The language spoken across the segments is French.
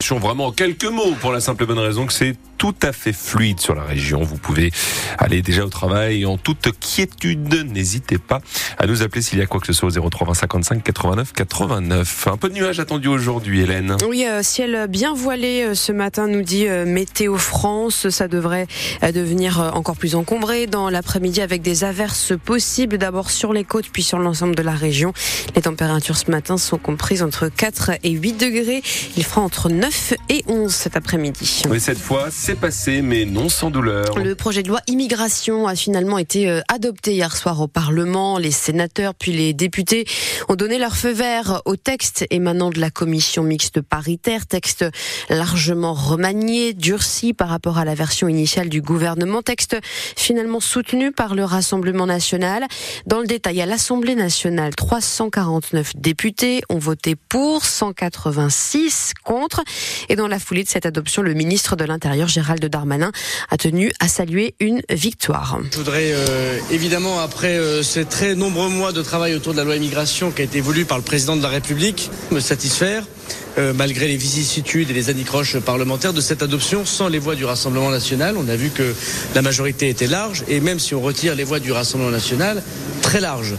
Vraiment en quelques mots pour la simple et bonne raison que c'est tout à fait fluide sur la région. Vous pouvez aller déjà au travail en toute quiétude. N'hésitez pas à nous appeler s'il y a quoi que ce soit au 03 55 89 89. Un peu de nuages attendu aujourd'hui, Hélène. Oui, euh, ciel bien voilé euh, ce matin, nous dit euh, Météo France. Ça devrait devenir encore plus encombré dans l'après-midi avec des averses possibles d'abord sur les côtes puis sur l'ensemble de la région. Les températures ce matin sont comprises entre 4 et 8 degrés. Il fera entre 9 et 11 cet après-midi. Oui, cette fois, c'est passé, mais non sans douleur. Le projet de loi immigration a finalement été euh, adopté hier soir au Parlement. Les sénateurs puis les députés ont donné leur feu vert au texte émanant de la commission mixte paritaire, texte largement remanié, durci par rapport à la version initiale du gouvernement, texte finalement soutenu par le Rassemblement national. Dans le détail, à l'Assemblée nationale, 349 députés ont voté pour, 186 contre. Et dans la foulée de cette adoption, le ministre de l'Intérieur, Gérald Darmanin a tenu à saluer une victoire. Je voudrais euh, évidemment, après euh, ces très nombreux mois de travail autour de la loi immigration qui a été voulue par le président de la République, me satisfaire euh, malgré les vicissitudes et les anicroches parlementaires, de cette adoption sans les voix du Rassemblement national. On a vu que la majorité était large, et même si on retire les voix du Rassemblement national, très large.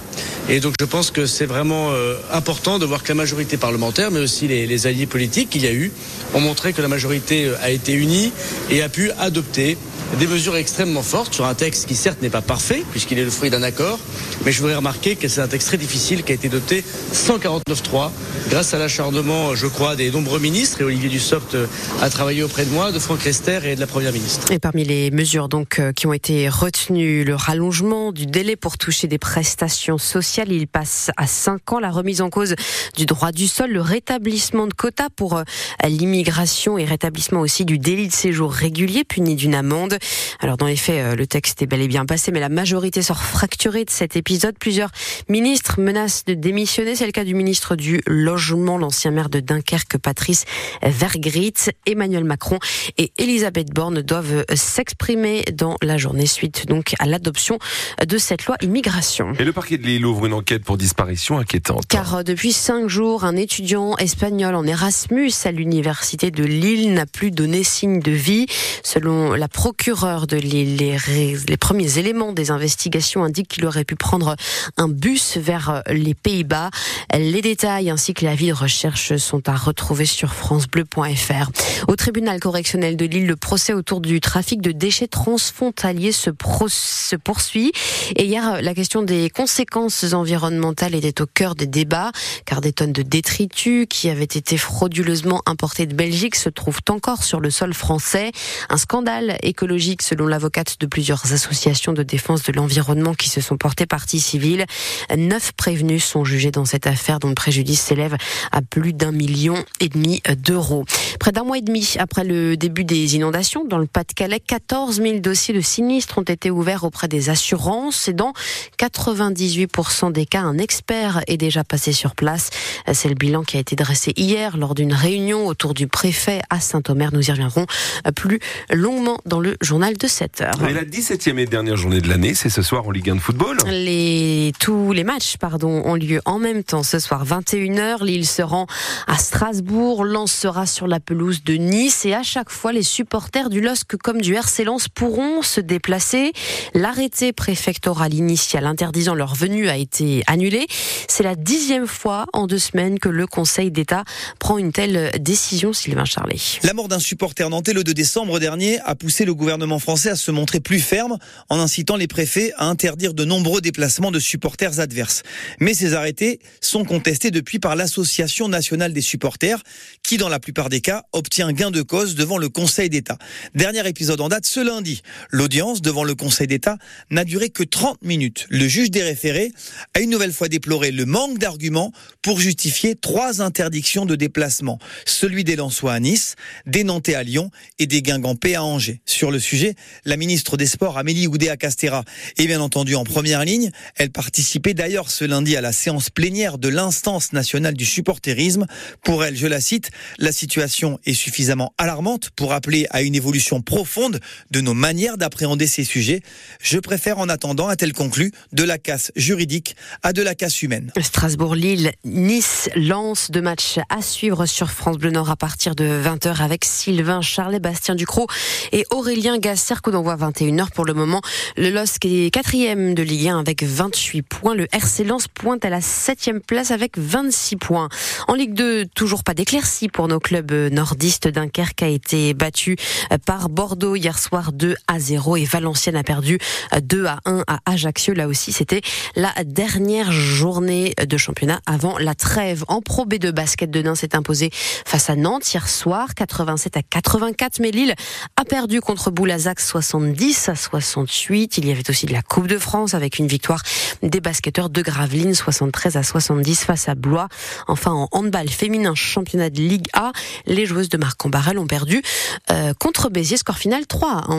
Et donc je pense que c'est vraiment euh, important de voir que la majorité parlementaire, mais aussi les, alliés politiques qu'il y a eu, ont montré que la majorité euh, a été unie et a pu adopter des mesures extrêmement fortes sur un texte qui certes n'est pas parfait puisqu'il est le fruit d'un accord, mais je voudrais remarquer que c'est un texte très difficile qui a été adopté 149.3 grâce à l'acharnement, je crois, des nombreux ministres et Olivier Dussopt euh, a travaillé auprès de moi, de Franck Rester et de la Première ministre. Et parmi les mesures donc euh, qui ont été retenues, le rallongement du délai pour toucher des prestations sociales, il passe à 5 ans, la remise en cause du droit du sol, le rétablissement de quotas pour euh, l'immigration et rétablissement aussi du délit de séjour régulier puni d'une amende. Alors dans les faits, euh, le texte est bel et bien passé, mais la majorité sort fracturée de cet épisode. Plusieurs ministres menacent de démissionner. C'est le cas du ministre du Logement, l'ancien maire de Dunkerque, Patrice Vergrit. Emmanuel Macron et Elisabeth Borne doivent s'exprimer dans la journée suite donc à l'adoption de cette loi immigration. Et le parquet de Lille ouvre une enquête pour disparition inquiétante. Car euh, depuis cinq jours, un étudiant espagnol en Erasmus à l'université de Lille n'a plus donné signe de vie. Selon la procureure de Lille. Les, premiers éléments des investigations indiquent qu'il aurait pu prendre un bus vers les Pays-Bas. Les détails ainsi que la vie de recherche sont à retrouver sur francebleu.fr. Au tribunal correctionnel de Lille, le procès autour du trafic de déchets transfrontaliers se, poursuit. Et hier, la question des conséquences environnementales était au cœur des débats, car des tonnes de détritus qui avaient été frauduleusement importés de Belgique se trouvent encore sur le sol français. Un scandale écologique selon l'avocate de plusieurs associations de défense de l'environnement qui se sont portées partie civile. Neuf prévenus sont jugés dans cette affaire dont le préjudice s'élève à plus d'un million et demi d'euros. Près d'un mois et demi après le début des inondations dans le Pas-de-Calais, 14 000 dossiers de sinistres ont été ouverts auprès des assurances et dans 98% des cas, un expert est déjà passé sur place. C'est le bilan qui a été dressé hier lors d'une réunion autour du préfet à Saint-Omer. Nous y reviendrons plus longuement dans le journal de 7 heures. Et la 17e et dernière journée de l'année, c'est ce soir en Ligue 1 de football. Les, tous les matchs pardon, ont lieu en même temps ce soir, 21h. Lille se rend à Strasbourg, Lens sera sur la pelouse de Nice et à chaque fois, les supporters du LOSC comme du RC Lens pourront se déplacer. L'arrêté préfectoral initial interdisant leur venue a été annulé. C'est la dixième fois en deux semaines que le Conseil d'État prend une telle décision, Sylvain Charlet. La mort d'un supporter nantais le 2 décembre dernier a poussé le gouvernement gouvernement français à se montrer plus ferme en incitant les préfets à interdire de nombreux déplacements de supporters adverses. Mais ces arrêtés sont contestés depuis par l'Association nationale des supporters qui, dans la plupart des cas, obtient gain de cause devant le Conseil d'État. Dernier épisode en date ce lundi. L'audience devant le Conseil d'État n'a duré que 30 minutes. Le juge des référés a une nouvelle fois déploré le manque d'arguments pour justifier trois interdictions de déplacement. Celui des Lensois à Nice, des Nantais à Lyon et des Guingampais à Angers. Sur le sujet, la ministre des Sports, Amélie Oudéa-Castera, est bien entendu en première ligne. Elle participait d'ailleurs ce lundi à la séance plénière de l'instance nationale du supporterisme. Pour elle, je la cite, la situation est suffisamment alarmante pour appeler à une évolution profonde de nos manières d'appréhender ces sujets. Je préfère en attendant, a-t-elle conclu, de la casse juridique à de la casse humaine. Strasbourg-Lille, Nice, lance de matchs à suivre sur France Bleu Nord à partir de 20h avec Sylvain Charles, Bastien Ducrot et Aurélien Gasser, coup d'envoi 21h pour le moment. Le LOSC est quatrième de Ligue 1 avec 28 points. Le RC Lens pointe à la septième place avec 26 points. En Ligue 2, toujours pas d'éclaircie pour nos clubs nordistes. Dunkerque a été battu par Bordeaux hier soir 2 à 0 et Valenciennes a perdu 2 à 1 à Ajaccio. Là aussi, c'était la dernière journée de championnat avant la trêve. En Pro B2 basket de Nantes s'est imposé face à Nantes hier soir 87 à 84 mais Lille a perdu contre Boulazac 70 à 68. Il y avait aussi de la Coupe de France avec une victoire des basketteurs de Gravelines 73 à 70 face à Blois. Enfin en handball féminin championnat de Ligue A, les joueuses de Marc Barrel ont perdu euh, contre Béziers score final 3 à 1.